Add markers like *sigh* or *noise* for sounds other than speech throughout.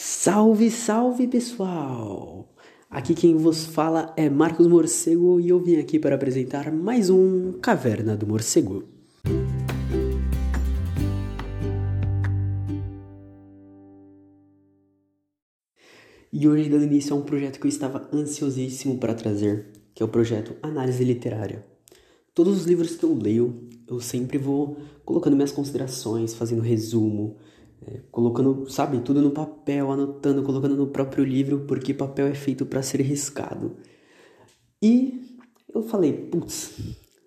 Salve, salve pessoal! Aqui quem vos fala é Marcos Morcego e eu vim aqui para apresentar mais um Caverna do Morcego. E hoje dando início a um projeto que eu estava ansiosíssimo para trazer, que é o projeto Análise Literária. Todos os livros que eu leio, eu sempre vou colocando minhas considerações, fazendo resumo, é, colocando, sabe, tudo no papel, anotando, colocando no próprio livro, porque papel é feito para ser riscado. E eu falei, putz,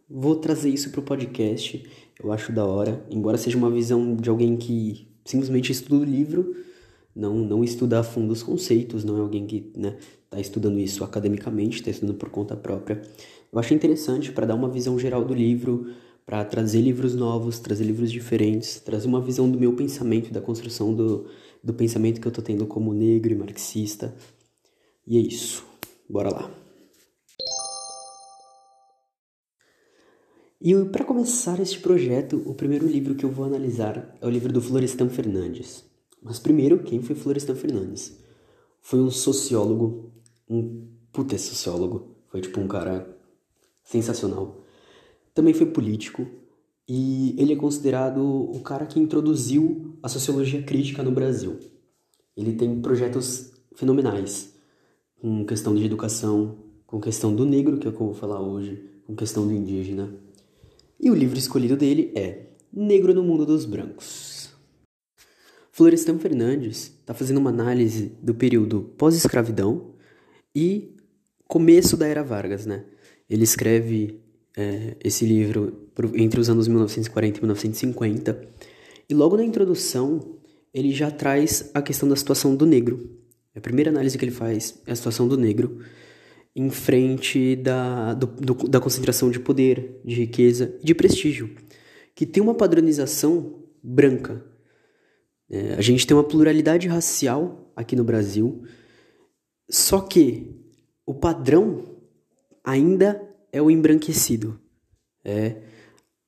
vou trazer isso pro podcast. Eu acho da hora, embora seja uma visão de alguém que simplesmente estuda o livro, não não estuda a fundo os conceitos, não é alguém que, né, tá estudando isso academicamente, está estudando por conta própria. Eu achei interessante para dar uma visão geral do livro, para trazer livros novos, trazer livros diferentes, trazer uma visão do meu pensamento, da construção do, do pensamento que eu tô tendo como negro e marxista. E é isso. Bora lá. E para começar este projeto, o primeiro livro que eu vou analisar é o livro do Florestan Fernandes. Mas primeiro, quem foi Florestan Fernandes? Foi um sociólogo, um puta sociólogo. Foi tipo um cara sensacional também foi político e ele é considerado o cara que introduziu a sociologia crítica no Brasil. Ele tem projetos fenomenais com questão de educação, com questão do negro, que é o que eu vou falar hoje, com questão do indígena. E o livro escolhido dele é Negro no Mundo dos Brancos. Florestan Fernandes está fazendo uma análise do período pós-escravidão e começo da Era Vargas, né? Ele escreve é, esse livro entre os anos 1940 e 1950. E logo na introdução, ele já traz a questão da situação do negro. A primeira análise que ele faz é a situação do negro em frente da, do, do, da concentração de poder, de riqueza e de prestígio, que tem uma padronização branca. É, a gente tem uma pluralidade racial aqui no Brasil, só que o padrão ainda é o embranquecido. É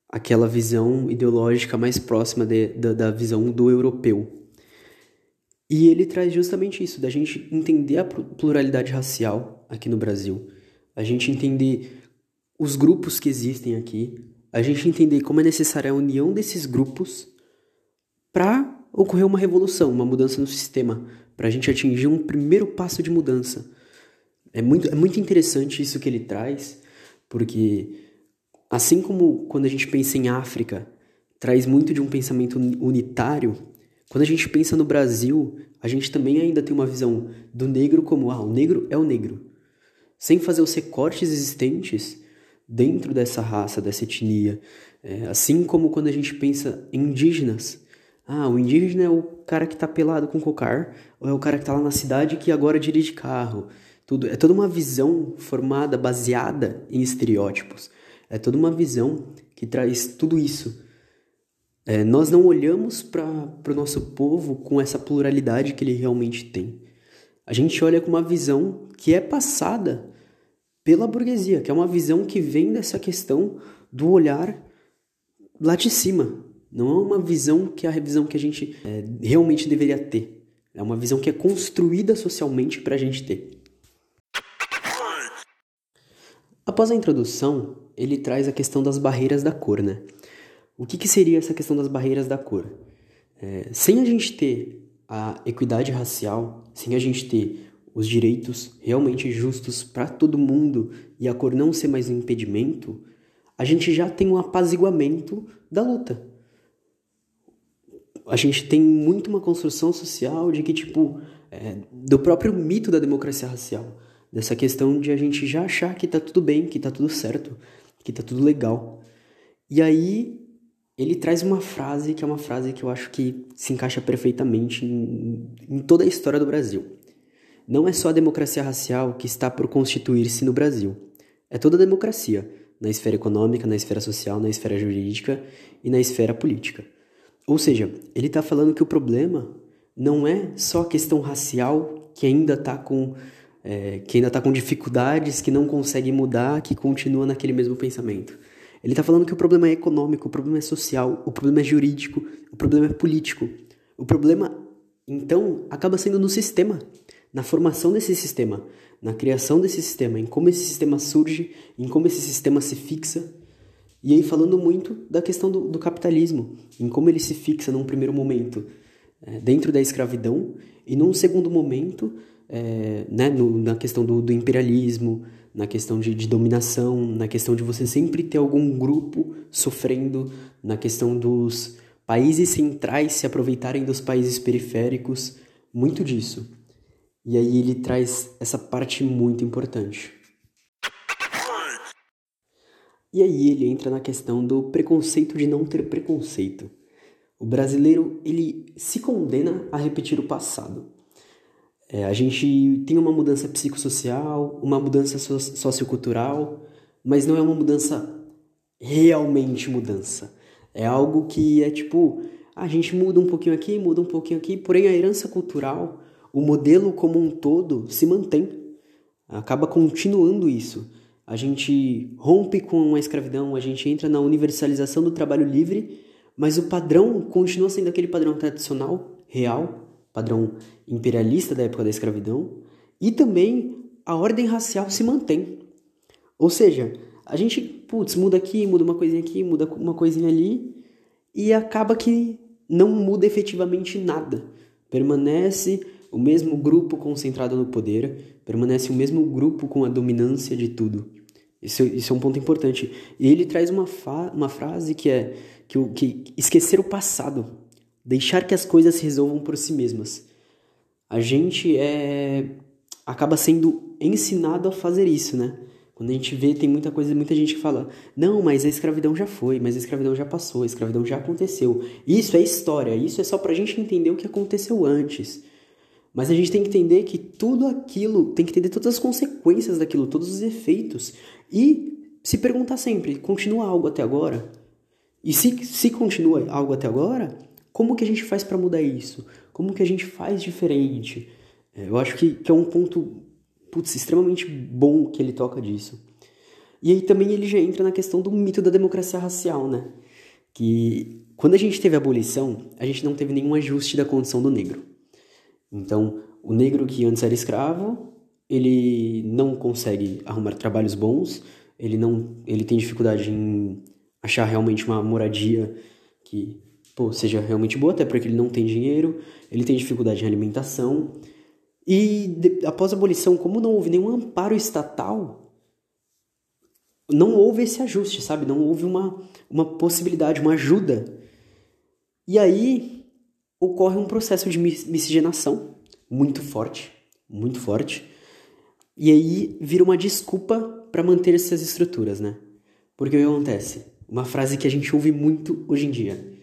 aquela visão ideológica mais próxima de, da, da visão do europeu. E ele traz justamente isso, da gente entender a pluralidade racial aqui no Brasil, a gente entender os grupos que existem aqui, a gente entender como é necessária a união desses grupos para ocorrer uma revolução, uma mudança no sistema, para a gente atingir um primeiro passo de mudança. É muito, é muito interessante isso que ele traz, porque assim como quando a gente pensa em África, traz muito de um pensamento unitário, quando a gente pensa no Brasil, a gente também ainda tem uma visão do negro como, ah, o negro é o negro. Sem fazer os recortes existentes dentro dessa raça, dessa etnia. É, assim como quando a gente pensa em indígenas. Ah, o indígena é o cara que está pelado com cocar, ou é o cara que está lá na cidade que agora dirige carro. Tudo, é toda uma visão formada, baseada em estereótipos. É toda uma visão que traz tudo isso. É, nós não olhamos para o nosso povo com essa pluralidade que ele realmente tem. A gente olha com uma visão que é passada pela burguesia, que é uma visão que vem dessa questão do olhar lá de cima. Não é uma visão que é a visão que a gente é, realmente deveria ter. É uma visão que é construída socialmente para a gente ter. Após a introdução, ele traz a questão das barreiras da cor, né? O que, que seria essa questão das barreiras da cor? É, sem a gente ter a equidade racial, sem a gente ter os direitos realmente justos para todo mundo e a cor não ser mais um impedimento, a gente já tem um apaziguamento da luta. A gente tem muito uma construção social de que, tipo, é, do próprio mito da democracia racial dessa questão de a gente já achar que tá tudo bem, que tá tudo certo, que tá tudo legal. E aí ele traz uma frase que é uma frase que eu acho que se encaixa perfeitamente em, em toda a história do Brasil. Não é só a democracia racial que está por constituir-se no Brasil. É toda a democracia, na esfera econômica, na esfera social, na esfera jurídica e na esfera política. Ou seja, ele está falando que o problema não é só a questão racial que ainda está com é, que ainda está com dificuldades, que não consegue mudar, que continua naquele mesmo pensamento. Ele está falando que o problema é econômico, o problema é social, o problema é jurídico, o problema é político. O problema Então, acaba sendo no sistema, na formação desse sistema, na criação desse sistema, em como esse sistema surge, em como esse sistema se fixa. E aí, falando muito da questão do, do capitalismo, em como ele se fixa num primeiro momento é, dentro da escravidão e num segundo momento é, né, no, na questão do, do, imperialismo, na questão de, de, dominação, na questão de você sempre ter algum grupo sofrendo, na questão dos países centrais se aproveitarem dos países periféricos, muito disso. E aí ele traz essa parte muito importante. E aí ele entra na questão do preconceito de não ter preconceito. O brasileiro ele se condena a repetir o passado. É, a gente tem uma mudança psicossocial, uma mudança so sociocultural, mas não é uma mudança realmente mudança. É algo que é tipo, a gente muda um pouquinho aqui, muda um pouquinho aqui, porém a herança cultural, o modelo como um todo se mantém. Acaba continuando isso. A gente rompe com a escravidão, a gente entra na universalização do trabalho livre, mas o padrão continua sendo aquele padrão tradicional, real, padrão imperialista da época da escravidão, e também a ordem racial se mantém. Ou seja, a gente, putz, muda aqui, muda uma coisinha aqui, muda uma coisinha ali, e acaba que não muda efetivamente nada. Permanece o mesmo grupo concentrado no poder, permanece o mesmo grupo com a dominância de tudo. Isso, isso é um ponto importante. E ele traz uma, uma frase que é que, que esquecer o passado, deixar que as coisas se resolvam por si mesmas. A gente é acaba sendo ensinado a fazer isso, né? Quando a gente vê, tem muita coisa, muita gente que fala: "Não, mas a escravidão já foi, mas a escravidão já passou, a escravidão já aconteceu". Isso é história, isso é só pra gente entender o que aconteceu antes. Mas a gente tem que entender que tudo aquilo, tem que entender todas as consequências daquilo, todos os efeitos e se perguntar sempre: continua algo até agora? E se, se continua algo até agora, como que a gente faz para mudar isso? Como que a gente faz diferente? É, eu acho que, que é um ponto putz, extremamente bom que ele toca disso. E aí também ele já entra na questão do mito da democracia racial, né? Que quando a gente teve a abolição, a gente não teve nenhum ajuste da condição do negro. Então, o negro que antes era escravo, ele não consegue arrumar trabalhos bons, ele não, ele tem dificuldade em achar realmente uma moradia que pô, seja realmente boa, até porque ele não tem dinheiro, ele tem dificuldade em alimentação, e de, após a abolição, como não houve nenhum amparo estatal, não houve esse ajuste, sabe? Não houve uma, uma possibilidade, uma ajuda. E aí ocorre um processo de miscigenação muito forte, muito forte. E aí vira uma desculpa para manter essas estruturas, né? Porque o que acontece? Uma frase que a gente ouve muito hoje em dia.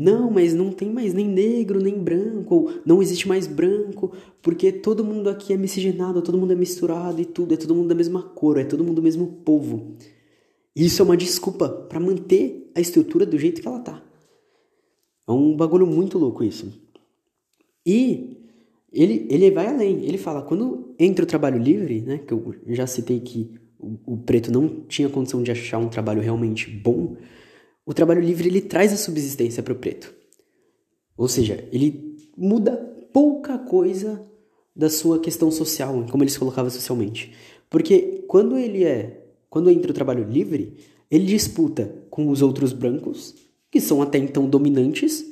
Não, mas não tem mais nem negro, nem branco, ou não existe mais branco, porque todo mundo aqui é miscigenado, todo mundo é misturado e tudo, é todo mundo da mesma cor, é todo mundo do mesmo povo. Isso é uma desculpa para manter a estrutura do jeito que ela tá. É um bagulho muito louco isso. E ele, ele vai além, ele fala, quando entra o trabalho livre, né, que eu já citei que o, o preto não tinha condição de achar um trabalho realmente bom, o trabalho livre ele traz a subsistência para o preto. Ou seja, ele muda pouca coisa da sua questão social, como ele se colocava socialmente. Porque quando ele é, quando entra o trabalho livre, ele disputa com os outros brancos, que são até então dominantes,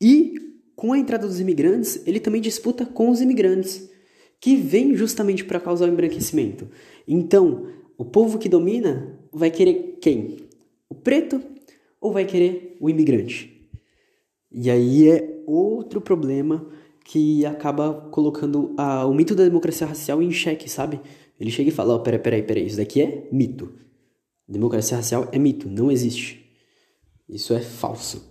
e com a entrada dos imigrantes, ele também disputa com os imigrantes, que vêm justamente para causar o embranquecimento. Então, o povo que domina vai querer quem? O preto ou vai querer o imigrante? E aí é outro problema que acaba colocando a, o mito da democracia racial em xeque, sabe? Ele chega e fala: oh, peraí, peraí, peraí, isso daqui é mito. Democracia racial é mito, não existe. Isso é falso.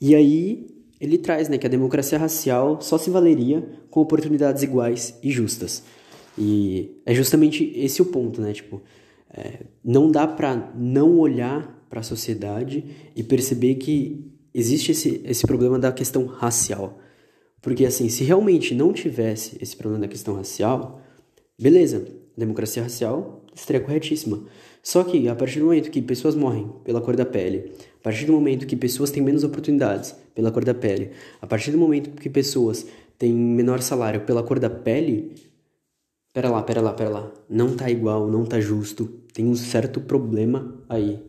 E aí ele traz né, que a democracia racial só se valeria com oportunidades iguais e justas. E é justamente esse o ponto, né? Tipo, é, não dá para não olhar para a sociedade e perceber que existe esse, esse problema da questão racial. Porque, assim, se realmente não tivesse esse problema da questão racial, beleza, democracia racial estaria corretíssima. Só que, a partir do momento que pessoas morrem pela cor da pele, a partir do momento que pessoas têm menos oportunidades, pela cor da pele. A partir do momento que pessoas têm menor salário pela cor da pele, pera lá, pera lá, pera lá, não tá igual, não tá justo, tem um certo problema aí.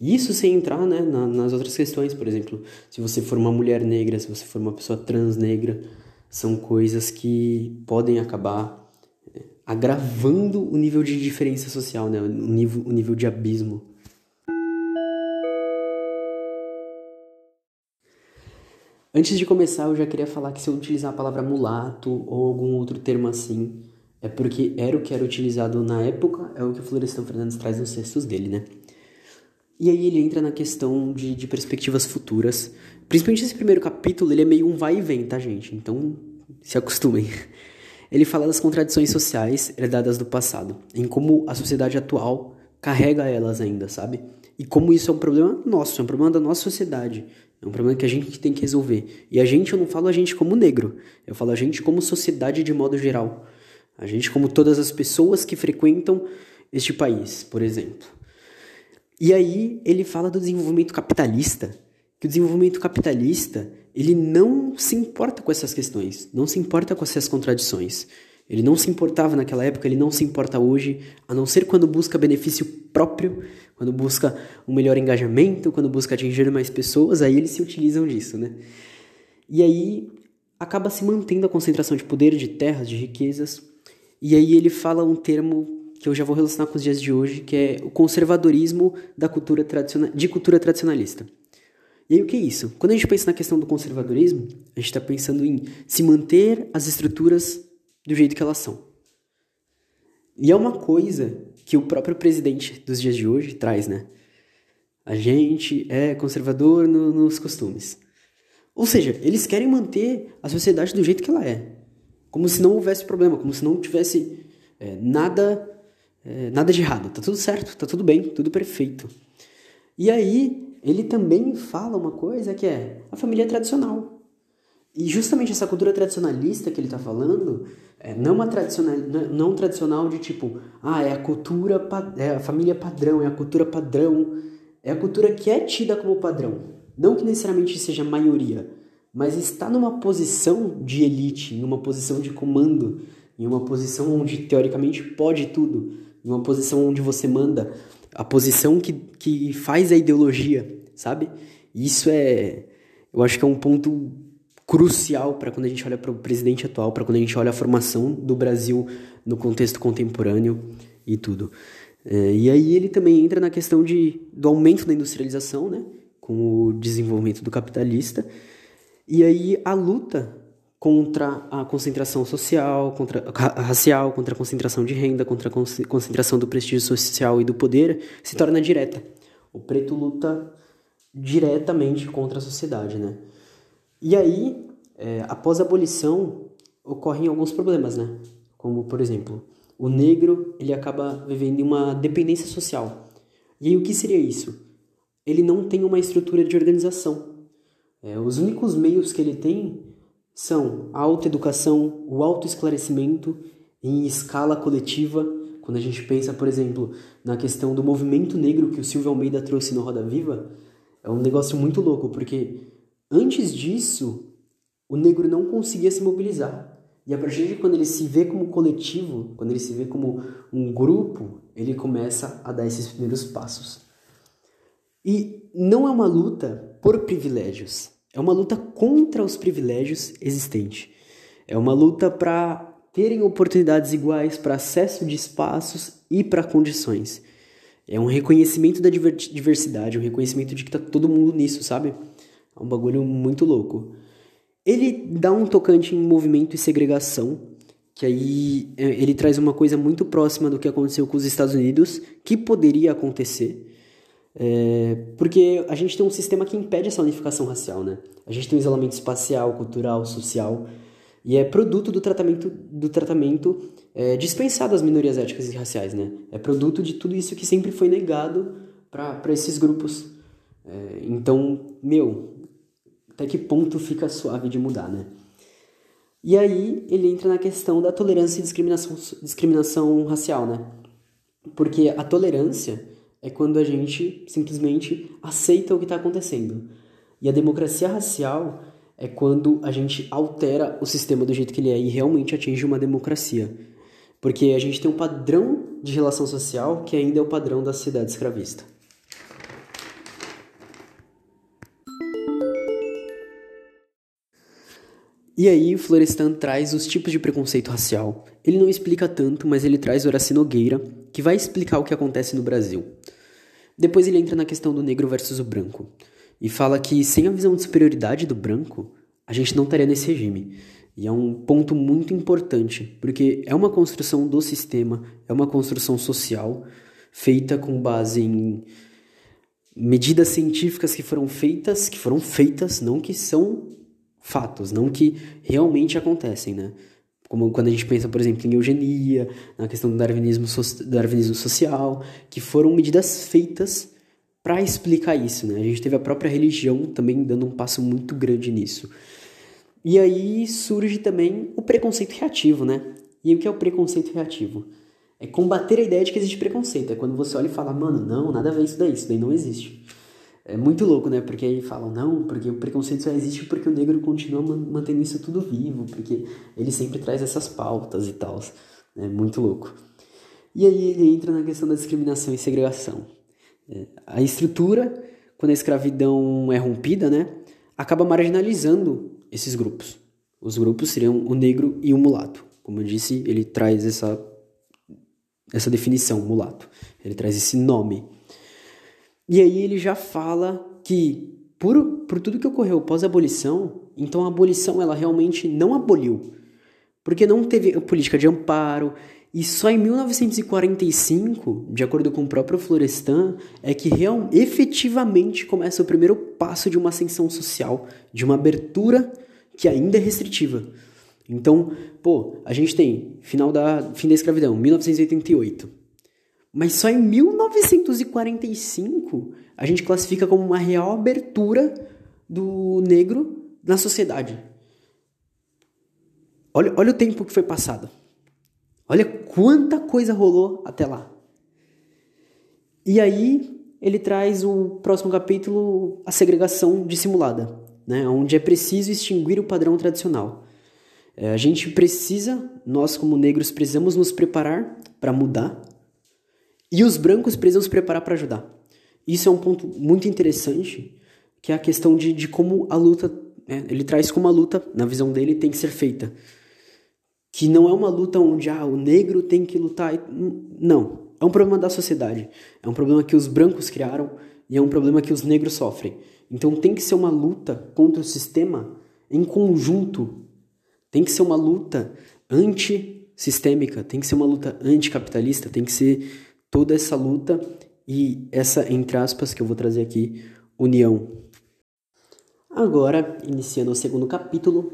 Isso sem entrar né, na, nas outras questões, por exemplo, se você for uma mulher negra, se você for uma pessoa trans negra, são coisas que podem acabar é, agravando o nível de diferença social, né, o, nível, o nível de abismo. Antes de começar, eu já queria falar que se eu utilizar a palavra mulato ou algum outro termo assim, é porque era o que era utilizado na época, é o que o Florestan Fernandes traz nos textos dele, né? E aí ele entra na questão de, de perspectivas futuras. Principalmente esse primeiro capítulo, ele é meio um vai e vem, tá, gente? Então, se acostumem. *laughs* Ele fala das contradições sociais herdadas do passado, em como a sociedade atual carrega elas ainda, sabe? E como isso é um problema nosso, é um problema da nossa sociedade. É um problema que a gente tem que resolver. E a gente, eu não falo a gente como negro, eu falo a gente como sociedade de modo geral. A gente como todas as pessoas que frequentam este país, por exemplo. E aí ele fala do desenvolvimento capitalista, que o desenvolvimento capitalista, ele não se importa com essas questões, não se importa com essas contradições. Ele não se importava naquela época, ele não se importa hoje, a não ser quando busca benefício próprio, quando busca um melhor engajamento, quando busca atingir mais pessoas, aí eles se utilizam disso, né? E aí acaba se mantendo a concentração de poder, de terras, de riquezas. E aí ele fala um termo que eu já vou relacionar com os dias de hoje, que é o conservadorismo da cultura tradicional, de cultura tradicionalista. E aí o que é isso? Quando a gente pensa na questão do conservadorismo, a gente está pensando em se manter as estruturas do jeito que elas são. E é uma coisa que o próprio presidente dos dias de hoje traz, né? A gente é conservador no, nos costumes. Ou seja, eles querem manter a sociedade do jeito que ela é. Como se não houvesse problema, como se não tivesse é, nada é, nada de errado, tá tudo certo, tá tudo bem, tudo perfeito. E aí, ele também fala uma coisa que é a família tradicional. E justamente essa cultura tradicionalista que ele está falando, é, não uma tradicional, não tradicional de tipo, ah, é a cultura, é a família padrão, é a cultura padrão, é a cultura que é tida como padrão. Não que necessariamente seja maioria, mas está numa posição de elite, em uma posição de comando, em uma posição onde teoricamente pode tudo uma posição onde você manda, a posição que, que faz a ideologia, sabe? Isso é, eu acho que é um ponto crucial para quando a gente olha para o presidente atual, para quando a gente olha a formação do Brasil no contexto contemporâneo e tudo. É, e aí ele também entra na questão de, do aumento da industrialização, né? Com o desenvolvimento do capitalista. E aí a luta contra a concentração social, contra racial, contra a concentração de renda, contra a concentração do prestígio social e do poder, se torna direta. O preto luta diretamente contra a sociedade, né? E aí, é, após a abolição, ocorrem alguns problemas, né? Como, por exemplo, o negro ele acaba vivendo em uma dependência social. E aí, o que seria isso? Ele não tem uma estrutura de organização. É, os únicos meios que ele tem são a autoeducação, o autoesclarecimento em escala coletiva, quando a gente pensa, por exemplo, na questão do movimento negro que o Silvio Almeida trouxe no Roda Viva, é um negócio muito louco, porque antes disso, o negro não conseguia se mobilizar. E a partir de quando ele se vê como coletivo, quando ele se vê como um grupo, ele começa a dar esses primeiros passos. E não é uma luta por privilégios, é uma luta contra os privilégios existentes. É uma luta para terem oportunidades iguais para acesso de espaços e para condições. É um reconhecimento da diversidade, um reconhecimento de que tá todo mundo nisso, sabe? É um bagulho muito louco. Ele dá um tocante em movimento e segregação, que aí é, ele traz uma coisa muito próxima do que aconteceu com os Estados Unidos, que poderia acontecer. É, porque a gente tem um sistema que impede essa unificação racial, né? A gente tem um isolamento espacial, cultural, social, e é produto do tratamento, do tratamento é, dispensado às minorias étnicas e raciais, né? É produto de tudo isso que sempre foi negado para esses grupos. É, então, meu, até que ponto fica suave de mudar, né? E aí ele entra na questão da tolerância e discriminação, discriminação racial, né? Porque a tolerância é quando a gente simplesmente aceita o que está acontecendo. E a democracia racial é quando a gente altera o sistema do jeito que ele é e realmente atinge uma democracia. Porque a gente tem um padrão de relação social que ainda é o padrão da sociedade escravista. E aí, Florestan traz os tipos de preconceito racial. Ele não explica tanto, mas ele traz Horaci Nogueira, que vai explicar o que acontece no Brasil. Depois ele entra na questão do negro versus o branco e fala que sem a visão de superioridade do branco, a gente não estaria nesse regime. E é um ponto muito importante, porque é uma construção do sistema, é uma construção social feita com base em medidas científicas que foram feitas, que foram feitas, não que são fatos, não que realmente acontecem, né? Como quando a gente pensa, por exemplo, em eugenia, na questão do darwinismo, so darwinismo social, que foram medidas feitas para explicar isso, né? A gente teve a própria religião também dando um passo muito grande nisso. E aí surge também o preconceito reativo, né? E o que é o preconceito reativo? É combater a ideia de que existe preconceito. É quando você olha e fala, mano, não, nada a ver isso daí, isso daí não existe. É muito louco, né? Porque aí falam, não, porque o preconceito só existe porque o negro continua mantendo isso tudo vivo, porque ele sempre traz essas pautas e tal. É muito louco. E aí ele entra na questão da discriminação e segregação. É, a estrutura, quando a escravidão é rompida, né, acaba marginalizando esses grupos. Os grupos seriam o negro e o mulato. Como eu disse, ele traz essa, essa definição, mulato. Ele traz esse nome e aí ele já fala que por, por tudo que ocorreu pós-abolição, então a abolição ela realmente não aboliu, porque não teve política de amparo, e só em 1945, de acordo com o próprio Florestan, é que real, efetivamente começa o primeiro passo de uma ascensão social, de uma abertura que ainda é restritiva. Então, pô, a gente tem final da fim da escravidão, 1988. Mas só em 1945 a gente classifica como uma real abertura do negro na sociedade. Olha, olha o tempo que foi passado. Olha quanta coisa rolou até lá. E aí ele traz o próximo capítulo, a segregação dissimulada, né? onde é preciso extinguir o padrão tradicional. É, a gente precisa, nós como negros, precisamos nos preparar para mudar e os brancos precisam se preparar para ajudar. Isso é um ponto muito interessante, que é a questão de, de como a luta. Né, ele traz como a luta, na visão dele, tem que ser feita. Que não é uma luta onde ah, o negro tem que lutar. Não. É um problema da sociedade. É um problema que os brancos criaram e é um problema que os negros sofrem. Então tem que ser uma luta contra o sistema em conjunto. Tem que ser uma luta antissistêmica, tem que ser uma luta anticapitalista, tem que ser toda essa luta e essa, entre aspas, que eu vou trazer aqui, união. Agora, iniciando o segundo capítulo,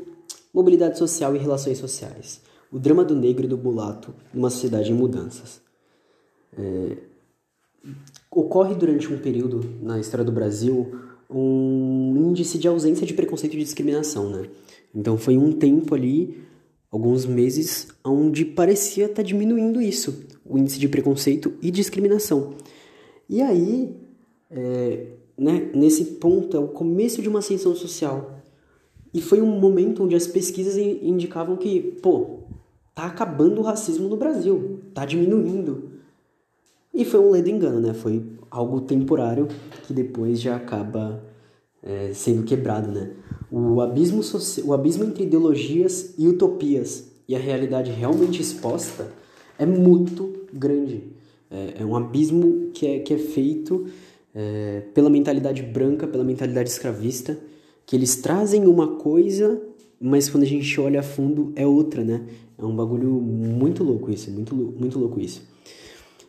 mobilidade social e relações sociais. O drama do negro e do mulato numa sociedade em mudanças. É, ocorre durante um período na história do Brasil um índice de ausência de preconceito e discriminação, né? Então foi um tempo ali alguns meses onde parecia estar tá diminuindo isso, o índice de preconceito e discriminação. E aí, é, né, nesse ponto, é o começo de uma ascensão social. E foi um momento onde as pesquisas indicavam que, pô, tá acabando o racismo no Brasil, tá diminuindo. E foi um ledo engano, né? Foi algo temporário que depois já acaba é, sendo quebrado, né? O abismo, o abismo entre ideologias e utopias e a realidade realmente exposta é muito grande. É, é um abismo que é, que é feito é, pela mentalidade branca, pela mentalidade escravista, que eles trazem uma coisa, mas quando a gente olha a fundo é outra, né? É um bagulho muito louco isso, muito, muito louco isso.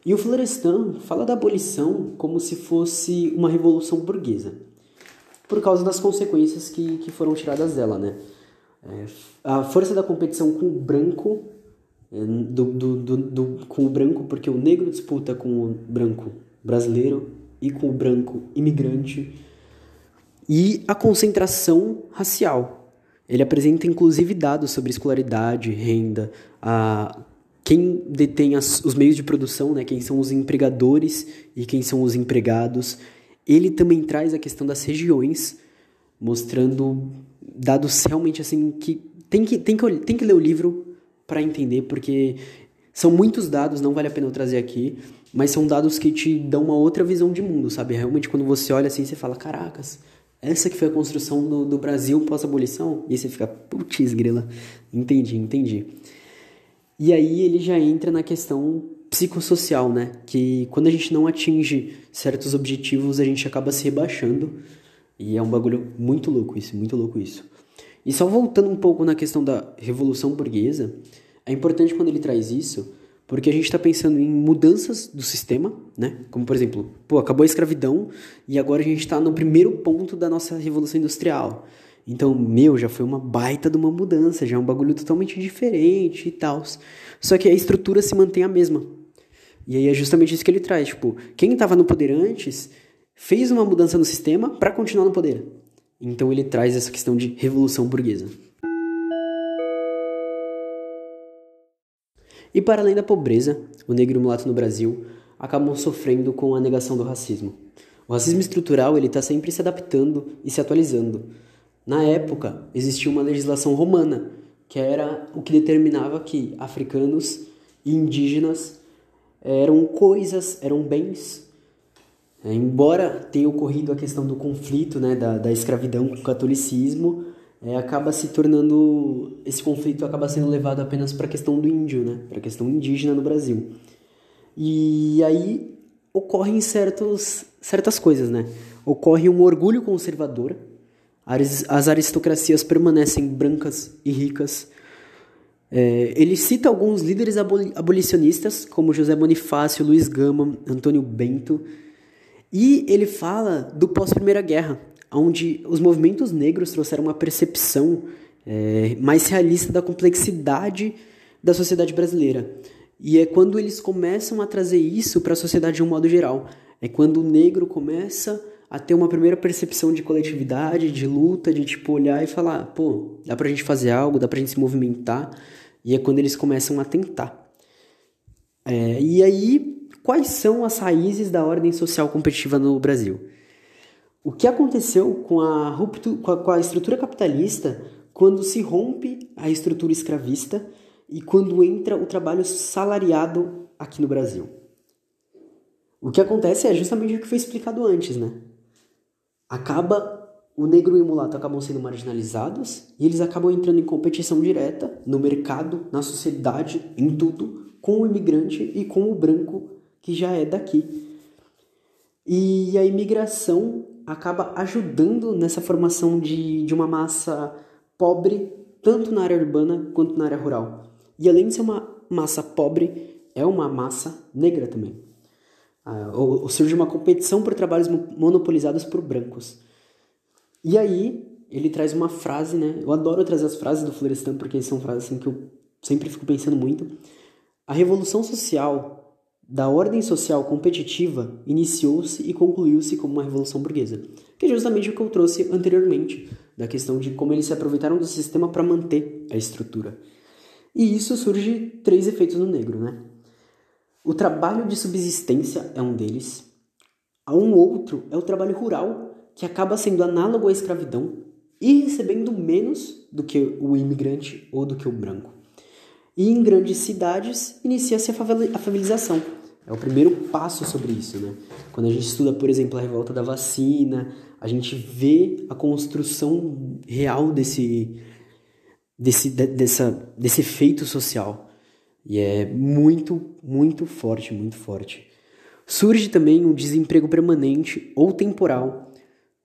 E o Florestan fala da abolição como se fosse uma revolução burguesa por causa das consequências que, que foram tiradas dela, né? É, a força da competição com o branco, do, do, do, do, com o branco, porque o negro disputa com o branco brasileiro e com o branco imigrante, e a concentração racial. Ele apresenta inclusive dados sobre escolaridade, renda, a quem detém as, os meios de produção, né, quem são os empregadores e quem são os empregados, ele também traz a questão das regiões, mostrando dados realmente assim que tem que, tem que, tem que ler o livro para entender, porque são muitos dados, não vale a pena eu trazer aqui, mas são dados que te dão uma outra visão de mundo, sabe? Realmente quando você olha assim, você fala, caracas, essa que foi a construção do, do Brasil pós-abolição? E você fica, putz, grila, entendi, entendi. E aí ele já entra na questão psicossocial, né? Que quando a gente não atinge certos objetivos, a gente acaba se rebaixando. E é um bagulho muito louco isso, muito louco isso. E só voltando um pouco na questão da revolução burguesa, é importante quando ele traz isso, porque a gente está pensando em mudanças do sistema, né? Como por exemplo, pô, acabou a escravidão e agora a gente está no primeiro ponto da nossa revolução industrial. Então, meu, já foi uma baita de uma mudança, já é um bagulho totalmente diferente e tal. Só que a estrutura se mantém a mesma. E aí é justamente isso que ele traz, tipo, quem estava no poder antes fez uma mudança no sistema para continuar no poder. Então ele traz essa questão de revolução burguesa. E para além da pobreza, o negro e o mulato no Brasil acabam sofrendo com a negação do racismo. O racismo estrutural ele está sempre se adaptando e se atualizando. Na época, existia uma legislação romana, que era o que determinava que africanos e indígenas eram coisas, eram bens é, embora tenha ocorrido a questão do conflito, né, da, da escravidão com o catolicismo, é, acaba se tornando esse conflito acaba sendo levado apenas para a questão do índio, né, para a questão indígena no Brasil. E aí ocorrem certos, certas coisas, né? Ocorre um orgulho conservador, as aristocracias permanecem brancas e ricas. É, ele cita alguns líderes abolicionistas, como José Bonifácio, Luiz Gama, Antônio Bento, e ele fala do pós-Primeira Guerra, onde os movimentos negros trouxeram uma percepção é, mais realista da complexidade da sociedade brasileira. E é quando eles começam a trazer isso para a sociedade de um modo geral. É quando o negro começa a ter uma primeira percepção de coletividade, de luta, de tipo olhar e falar, pô, dá pra gente fazer algo, dá pra gente se movimentar. E é quando eles começam a tentar. É, e aí quais são as raízes da ordem social competitiva no Brasil. O que aconteceu com a, ruptura, com a estrutura capitalista quando se rompe a estrutura escravista e quando entra o trabalho salariado aqui no Brasil? O que acontece é justamente o que foi explicado antes, né? Acaba o negro e o mulato acabam sendo marginalizados e eles acabam entrando em competição direta no mercado, na sociedade, em tudo, com o imigrante e com o branco que já é daqui. E a imigração acaba ajudando nessa formação de, de uma massa pobre, tanto na área urbana quanto na área rural. E além de ser uma massa pobre, é uma massa negra também. Ah, ou, ou surge uma competição por trabalhos monopolizados por brancos. E aí, ele traz uma frase, né? Eu adoro trazer as frases do Florestan porque são frases assim, que eu sempre fico pensando muito. A revolução social da ordem social competitiva iniciou-se e concluiu-se como uma revolução burguesa, que é justamente o que eu trouxe anteriormente, da questão de como eles se aproveitaram do sistema para manter a estrutura. E isso surge três efeitos no negro, né? O trabalho de subsistência é um deles. Um outro é o trabalho rural, que acaba sendo análogo à escravidão e recebendo menos do que o imigrante ou do que o branco. E em grandes cidades inicia-se a favelização. É o primeiro passo sobre isso, né? Quando a gente estuda, por exemplo, a revolta da vacina, a gente vê a construção real desse, desse, dessa, desse efeito social. E é muito, muito forte, muito forte. Surge também um desemprego permanente ou temporal,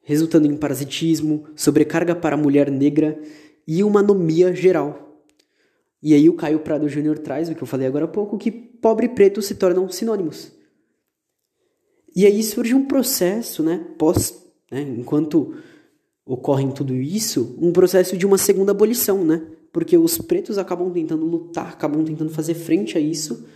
resultando em parasitismo, sobrecarga para a mulher negra e uma anomia geral e aí o Caio Prado Júnior traz o que eu falei agora há pouco, que pobre e preto se tornam sinônimos. E aí surge um processo, né, pós, né, enquanto ocorre tudo isso, um processo de uma segunda abolição, né? Porque os pretos acabam tentando lutar, acabam tentando fazer frente a isso,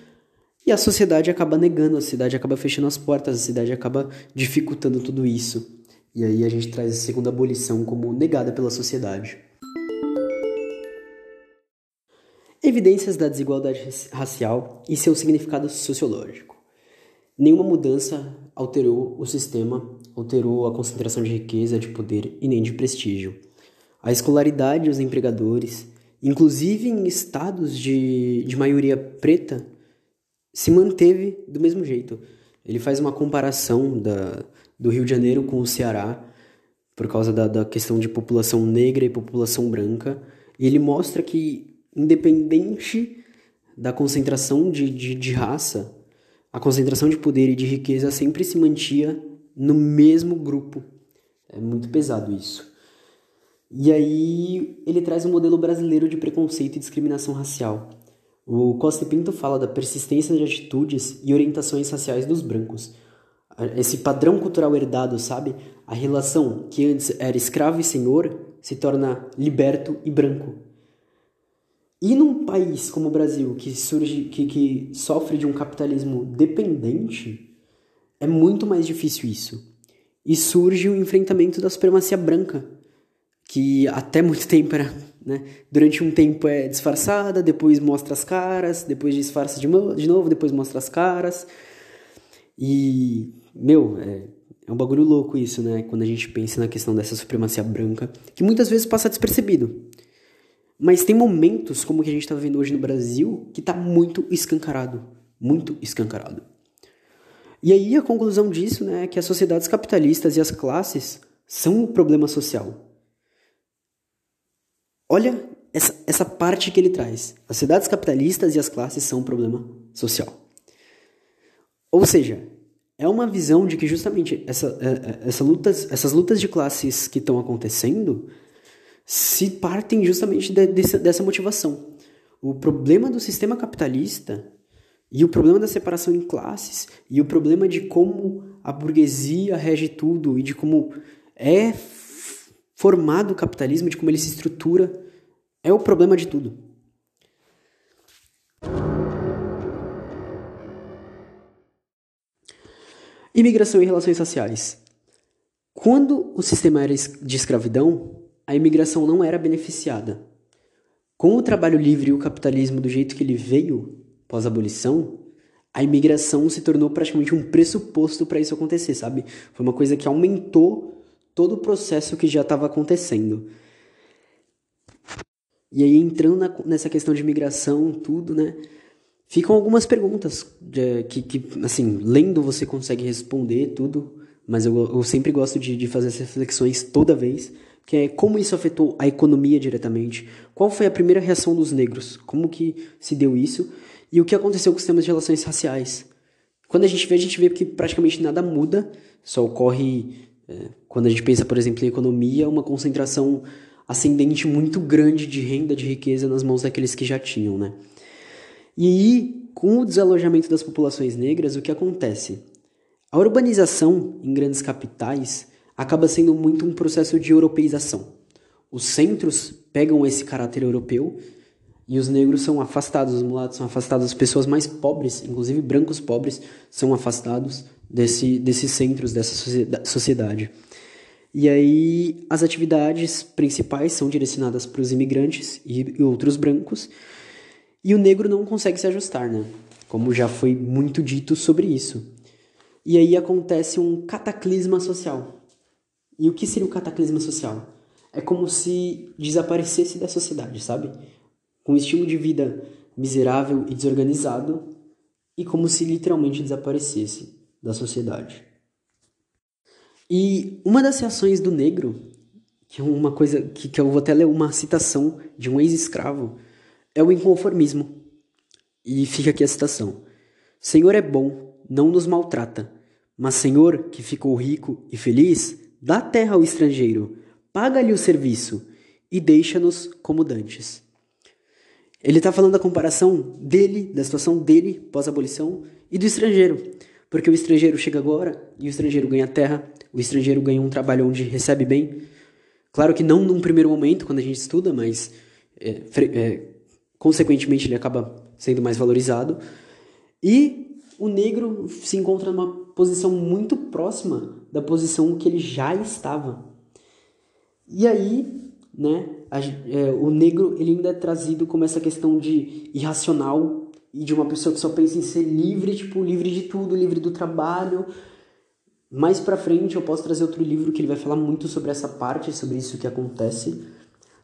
e a sociedade acaba negando, a cidade acaba fechando as portas, a cidade acaba dificultando tudo isso. E aí a gente traz a segunda abolição como negada pela sociedade. Evidências da desigualdade racial e seu significado sociológico. Nenhuma mudança alterou o sistema alterou a concentração de riqueza, de poder e nem de prestígio. A escolaridade dos empregadores, inclusive em estados de, de maioria preta, se manteve do mesmo jeito. Ele faz uma comparação da, do Rio de Janeiro com o Ceará, por causa da, da questão de população negra e população branca, e ele mostra que, independente da concentração de, de, de raça, a concentração de poder e de riqueza sempre se mantinha no mesmo grupo. É muito pesado isso. E aí ele traz um modelo brasileiro de preconceito e discriminação racial. O Costa Pinto fala da persistência de atitudes e orientações raciais dos brancos. Esse padrão cultural herdado, sabe? A relação que antes era escravo e senhor se torna liberto e branco. E num país como o Brasil, que surge, que, que sofre de um capitalismo dependente, é muito mais difícil isso. E surge o enfrentamento da supremacia branca, que até muito *laughs* tempo era, né? Durante um tempo é disfarçada, depois mostra as caras, depois disfarça de, de novo, depois mostra as caras. E, meu, é, é um bagulho louco isso, né? Quando a gente pensa na questão dessa supremacia branca, que muitas vezes passa despercebido. Mas tem momentos, como que a gente está vivendo hoje no Brasil, que está muito escancarado. Muito escancarado. E aí a conclusão disso né, é que as sociedades capitalistas e as classes são o problema social. Olha essa, essa parte que ele traz. As sociedades capitalistas e as classes são um problema social. Ou seja, é uma visão de que justamente essa, é, é, essa lutas, essas lutas de classes que estão acontecendo se partem justamente de, dessa, motivação. O problema do sistema capitalista e o problema da separação em classes e o problema de como a burguesia rege tudo e de como é formado o capitalismo, de como ele se estrutura, é o problema de tudo. Imigração e relações sociais. Quando o sistema era de escravidão, a imigração não era beneficiada. Com o trabalho livre e o capitalismo do jeito que ele veio, pós-abolição, a imigração se tornou praticamente um pressuposto para isso acontecer, sabe? Foi uma coisa que aumentou todo o processo que já estava acontecendo. E aí, entrando na, nessa questão de imigração, tudo, né? Ficam algumas perguntas de, que, que, assim, lendo você consegue responder tudo, mas eu, eu sempre gosto de, de fazer essas reflexões toda vez, que é como isso afetou a economia diretamente, qual foi a primeira reação dos negros, como que se deu isso, e o que aconteceu com os temas de relações raciais. Quando a gente vê, a gente vê que praticamente nada muda, só ocorre, é, quando a gente pensa, por exemplo, em economia, uma concentração ascendente muito grande de renda, de riqueza nas mãos daqueles que já tinham, né? E aí, com o desalojamento das populações negras, o que acontece? A urbanização em grandes capitais acaba sendo muito um processo de europeização. Os centros pegam esse caráter europeu e os negros são afastados, os mulatos são afastados, as pessoas mais pobres, inclusive brancos pobres, são afastados desse, desses centros, dessa sociedade. E aí as atividades principais são direcionadas para os imigrantes e outros brancos, e o negro não consegue se ajustar, né? Como já foi muito dito sobre isso. E aí acontece um cataclisma social. E o que seria o cataclisma social? É como se desaparecesse da sociedade, sabe? Com um estilo de vida miserável e desorganizado, e como se literalmente desaparecesse da sociedade. E uma das reações do negro, que é uma coisa que, que eu vou até ler uma citação de um ex-escravo, é o inconformismo. E fica aqui a citação: Senhor é bom, não nos maltrata, mas Senhor que ficou rico e feliz, Dá terra ao estrangeiro, paga-lhe o serviço e deixa-nos como dantes. Ele está falando da comparação dele, da situação dele pós-abolição e do estrangeiro. Porque o estrangeiro chega agora e o estrangeiro ganha terra, o estrangeiro ganha um trabalho onde recebe bem. Claro que não num primeiro momento, quando a gente estuda, mas é, é, consequentemente ele acaba sendo mais valorizado. E o negro se encontra numa posição muito próxima da posição que ele já estava. E aí, né, a, é, o negro ele ainda é trazido como essa questão de irracional e de uma pessoa que só pensa em ser livre, tipo, livre de tudo, livre do trabalho. mais para frente eu posso trazer outro livro que ele vai falar muito sobre essa parte, sobre isso que acontece.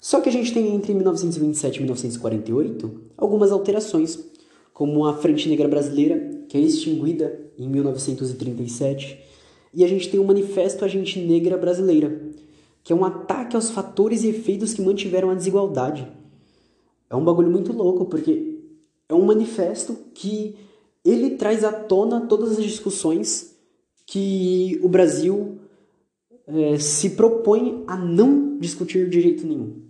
Só que a gente tem entre 1927 e 1948 algumas alterações, como a Frente Negra Brasileira, que é extinguida em 1937, e a gente tem o Manifesto Agente Negra Brasileira, que é um ataque aos fatores e efeitos que mantiveram a desigualdade. É um bagulho muito louco, porque é um manifesto que ele traz à tona todas as discussões que o Brasil é, se propõe a não discutir de jeito nenhum.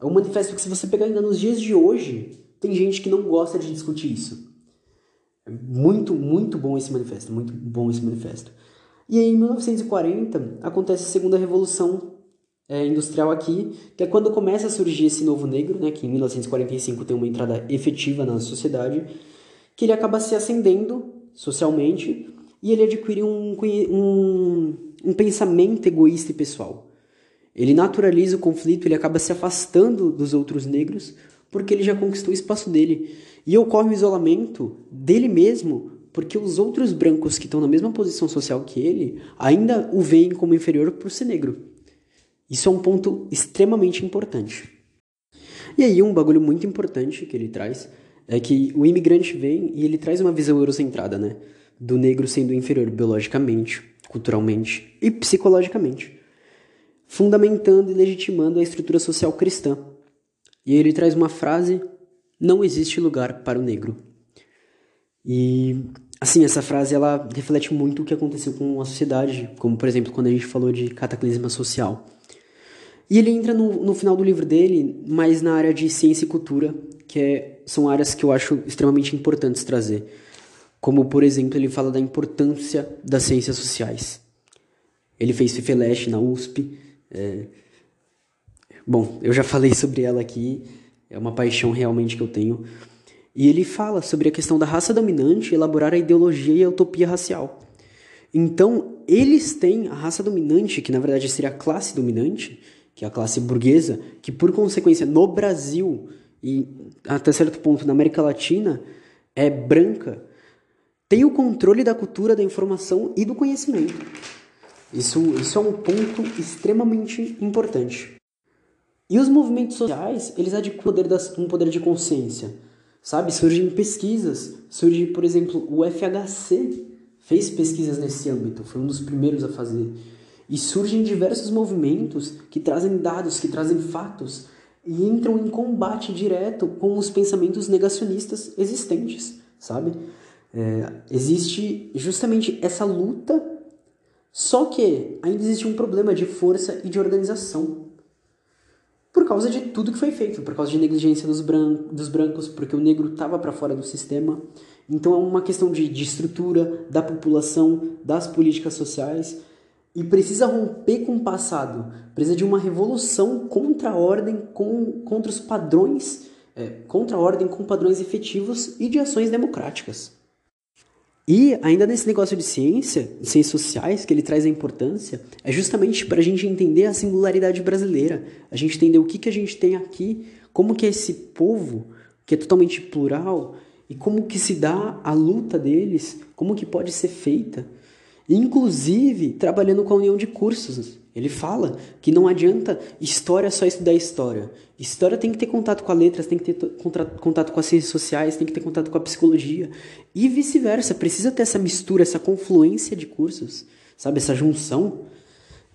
É um manifesto que, se você pegar ainda nos dias de hoje, tem gente que não gosta de discutir isso. É muito, muito bom esse manifesto, muito bom esse manifesto. E aí, em 1940, acontece a segunda revolução é, industrial aqui, que é quando começa a surgir esse novo negro, né, que em 1945 tem uma entrada efetiva na sociedade, que ele acaba se ascendendo socialmente e ele adquire um, um, um pensamento egoísta e pessoal. Ele naturaliza o conflito, ele acaba se afastando dos outros negros porque ele já conquistou o espaço dele. E ocorre o isolamento dele mesmo porque os outros brancos que estão na mesma posição social que ele ainda o veem como inferior por ser negro. Isso é um ponto extremamente importante. E aí, um bagulho muito importante que ele traz é que o imigrante vem e ele traz uma visão eurocentrada, né? Do negro sendo inferior biologicamente, culturalmente e psicologicamente, fundamentando e legitimando a estrutura social cristã. E ele traz uma frase: não existe lugar para o negro. E assim, essa frase ela reflete muito o que aconteceu com a sociedade, como por exemplo, quando a gente falou de cataclisma social. E ele entra no, no final do livro dele, mais na área de ciência e cultura, que é, são áreas que eu acho extremamente importantes trazer. Como, por exemplo, ele fala da importância das ciências sociais. Ele fez FIFELESH na USP. É... Bom, eu já falei *laughs* sobre ela aqui, é uma paixão realmente que eu tenho. E ele fala sobre a questão da raça dominante elaborar a ideologia e a utopia racial. Então, eles têm a raça dominante, que na verdade seria a classe dominante, que é a classe burguesa, que por consequência no Brasil e até certo ponto na América Latina é branca, tem o controle da cultura, da informação e do conhecimento. Isso, isso é um ponto extremamente importante. E os movimentos sociais, eles adquirem um poder de consciência, sabe? Surgem pesquisas, surge, por exemplo, o FHC fez pesquisas nesse âmbito, foi um dos primeiros a fazer. E surgem diversos movimentos que trazem dados, que trazem fatos e entram em combate direto com os pensamentos negacionistas existentes, sabe? É, existe justamente essa luta, só que ainda existe um problema de força e de organização. Por causa de tudo que foi feito, por causa de negligência dos, bran dos brancos, porque o negro estava para fora do sistema. Então é uma questão de, de estrutura, da população, das políticas sociais e precisa romper com o passado, precisa de uma revolução contra a ordem, com, contra os padrões, é, contra a ordem com padrões efetivos e de ações democráticas. E ainda nesse negócio de ciência, de ciências sociais, que ele traz a importância, é justamente para a gente entender a singularidade brasileira, a gente entender o que, que a gente tem aqui, como que é esse povo, que é totalmente plural, e como que se dá a luta deles, como que pode ser feita inclusive trabalhando com a união de cursos. Ele fala que não adianta história só estudar história. História tem que ter contato com a letras, tem que ter contato com as ciências sociais, tem que ter contato com a psicologia e vice-versa. Precisa ter essa mistura, essa confluência de cursos, sabe? Essa junção.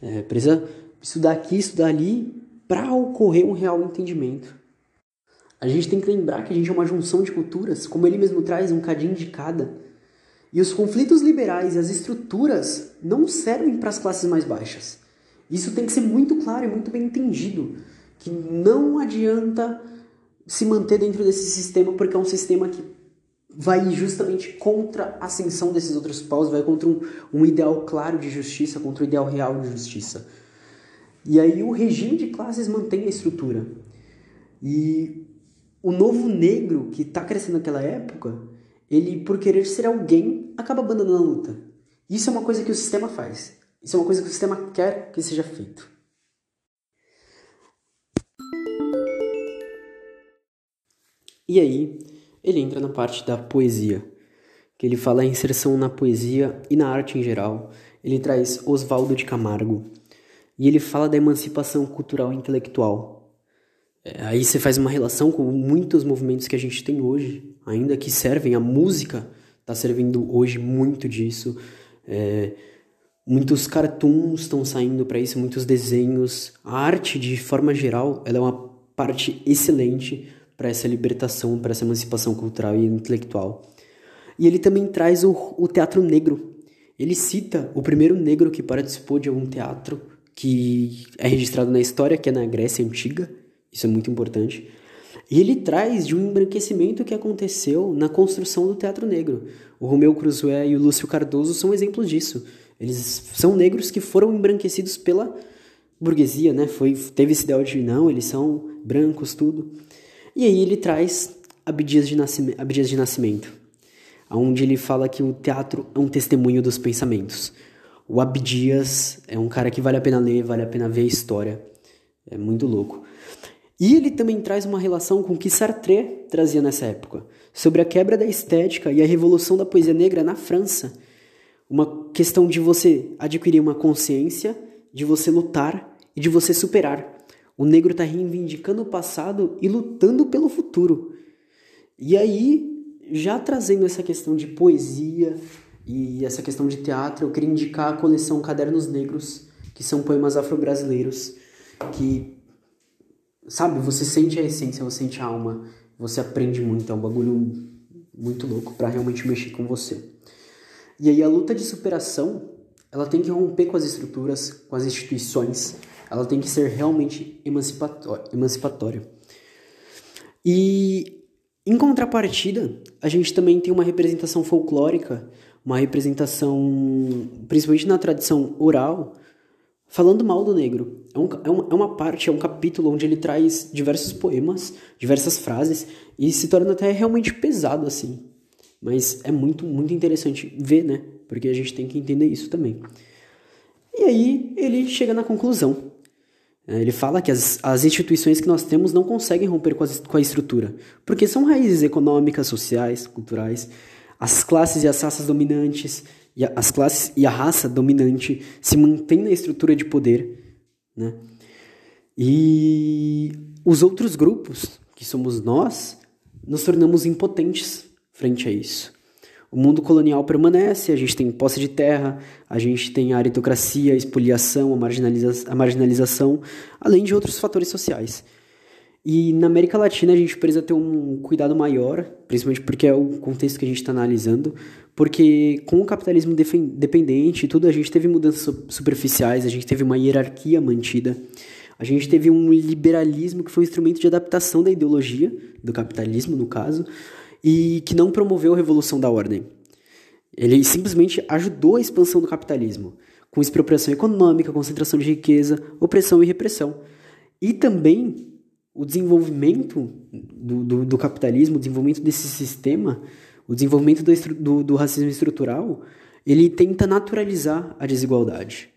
É, precisa estudar aqui, estudar ali para ocorrer um real entendimento. A gente tem que lembrar que a gente é uma junção de culturas, como ele mesmo traz, um cadinho de cada. E os conflitos liberais e as estruturas não servem para as classes mais baixas. Isso tem que ser muito claro e muito bem entendido. Que não adianta se manter dentro desse sistema porque é um sistema que vai justamente contra a ascensão desses outros paus, vai contra um, um ideal claro de justiça, contra o ideal real de justiça. E aí o regime de classes mantém a estrutura. E o novo negro que está crescendo naquela época ele, por querer ser alguém, acaba abandonando a luta. Isso é uma coisa que o sistema faz. Isso é uma coisa que o sistema quer que seja feito. E aí, ele entra na parte da poesia, que ele fala a inserção na poesia e na arte em geral. ele traz Oswaldo de Camargo e ele fala da emancipação cultural e intelectual. É, aí você faz uma relação com muitos movimentos que a gente tem hoje, ainda que servem. A música está servindo hoje muito disso. É, muitos cartoons estão saindo para isso, muitos desenhos. A arte, de forma geral, ela é uma parte excelente para essa libertação, para essa emancipação cultural e intelectual. E ele também traz o, o teatro negro, ele cita o primeiro negro que participou de algum teatro que é registrado na história, que é na Grécia Antiga. Isso é muito importante. E ele traz de um embranquecimento que aconteceu na construção do teatro negro. O Romeu Cruzoé e o Lúcio Cardoso são exemplos disso. Eles são negros que foram embranquecidos pela burguesia, né? Foi, teve esse ideal de não, eles são brancos, tudo. E aí ele traz Abdias de, Nascimento, Abdias de Nascimento onde ele fala que o teatro é um testemunho dos pensamentos. O Abdias é um cara que vale a pena ler, vale a pena ver a história. É muito louco. E ele também traz uma relação com o que Sartre trazia nessa época, sobre a quebra da estética e a revolução da poesia negra na França. Uma questão de você adquirir uma consciência, de você lutar e de você superar. O negro está reivindicando o passado e lutando pelo futuro. E aí já trazendo essa questão de poesia e essa questão de teatro, eu queria indicar a coleção Cadernos Negros, que são poemas afro-brasileiros que, sabe, você sente a essência, você sente a alma, você aprende muito, é um bagulho muito louco para realmente mexer com você. E aí a luta de superação, ela tem que romper com as estruturas, com as instituições, ela tem que ser realmente emancipatória. E em contrapartida, a gente também tem uma representação folclórica, uma representação, principalmente na tradição oral, falando mal do negro. É, um, é, uma, é uma parte, é um capítulo onde ele traz diversos poemas, diversas frases, e se torna até realmente pesado assim. Mas é muito, muito interessante ver, né? Porque a gente tem que entender isso também. E aí ele chega na conclusão é, ele fala que as, as instituições que nós temos não conseguem romper com, as, com a estrutura, porque são raízes econômicas, sociais, culturais. As classes e as raças dominantes, e a, as classes e a raça dominante se mantêm na estrutura de poder, né? E os outros grupos, que somos nós, nos tornamos impotentes frente a isso. O mundo colonial permanece, a gente tem posse de terra, a gente tem a aritocracia, a expoliação, a, marginaliza a marginalização, além de outros fatores sociais. E na América Latina a gente precisa ter um cuidado maior, principalmente porque é o contexto que a gente está analisando, porque com o capitalismo dependente e tudo, a gente teve mudanças superficiais, a gente teve uma hierarquia mantida, a gente teve um liberalismo que foi um instrumento de adaptação da ideologia, do capitalismo no caso, e que não promoveu a revolução da ordem. Ele simplesmente ajudou a expansão do capitalismo, com expropriação econômica, concentração de riqueza, opressão e repressão. E também o desenvolvimento do, do, do capitalismo, o desenvolvimento desse sistema, o desenvolvimento do, do, do racismo estrutural, ele tenta naturalizar a desigualdade.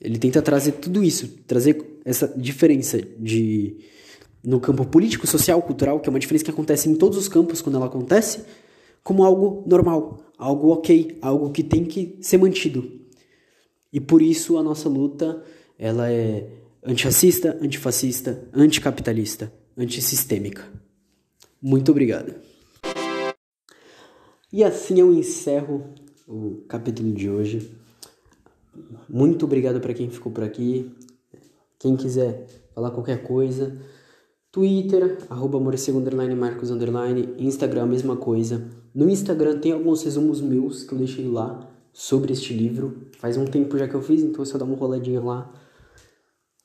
Ele tenta trazer tudo isso, trazer essa diferença de no campo político, social, cultural, que é uma diferença que acontece em todos os campos quando ela acontece, como algo normal, algo ok, algo que tem que ser mantido. E por isso a nossa luta ela é antirracista, antifascista, anticapitalista, antissistêmica. Muito obrigado. E assim eu encerro o capítulo de hoje. Muito obrigado para quem ficou por aqui. Quem quiser falar qualquer coisa, Twitter, arroba underline Marcos underline, Instagram, mesma coisa. No Instagram tem alguns resumos meus que eu deixei lá sobre este livro. Faz um tempo já que eu fiz, então é só dá uma roladinha lá.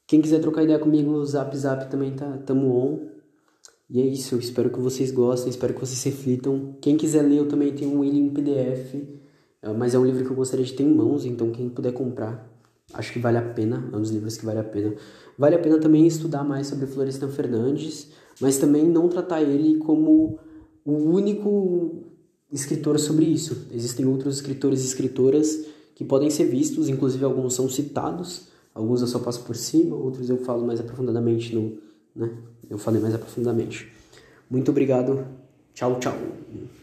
Quem quiser trocar ideia comigo, o Zap Zap também tá tamo on. E é isso, eu espero que vocês gostem, espero que vocês reflitam. Quem quiser ler, eu também tenho um ele em PDF, é, mas é um livro que eu gostaria de ter em mãos, então quem puder comprar, acho que vale a pena, é um dos livros que vale a pena. Vale a pena também estudar mais sobre Florestan Fernandes, mas também não tratar ele como o único escritor sobre isso. Existem outros escritores e escritoras que podem ser vistos, inclusive alguns são citados, alguns eu só passo por cima, outros eu falo mais aprofundadamente no, né? Eu falei mais aprofundadamente. Muito obrigado. Tchau, tchau.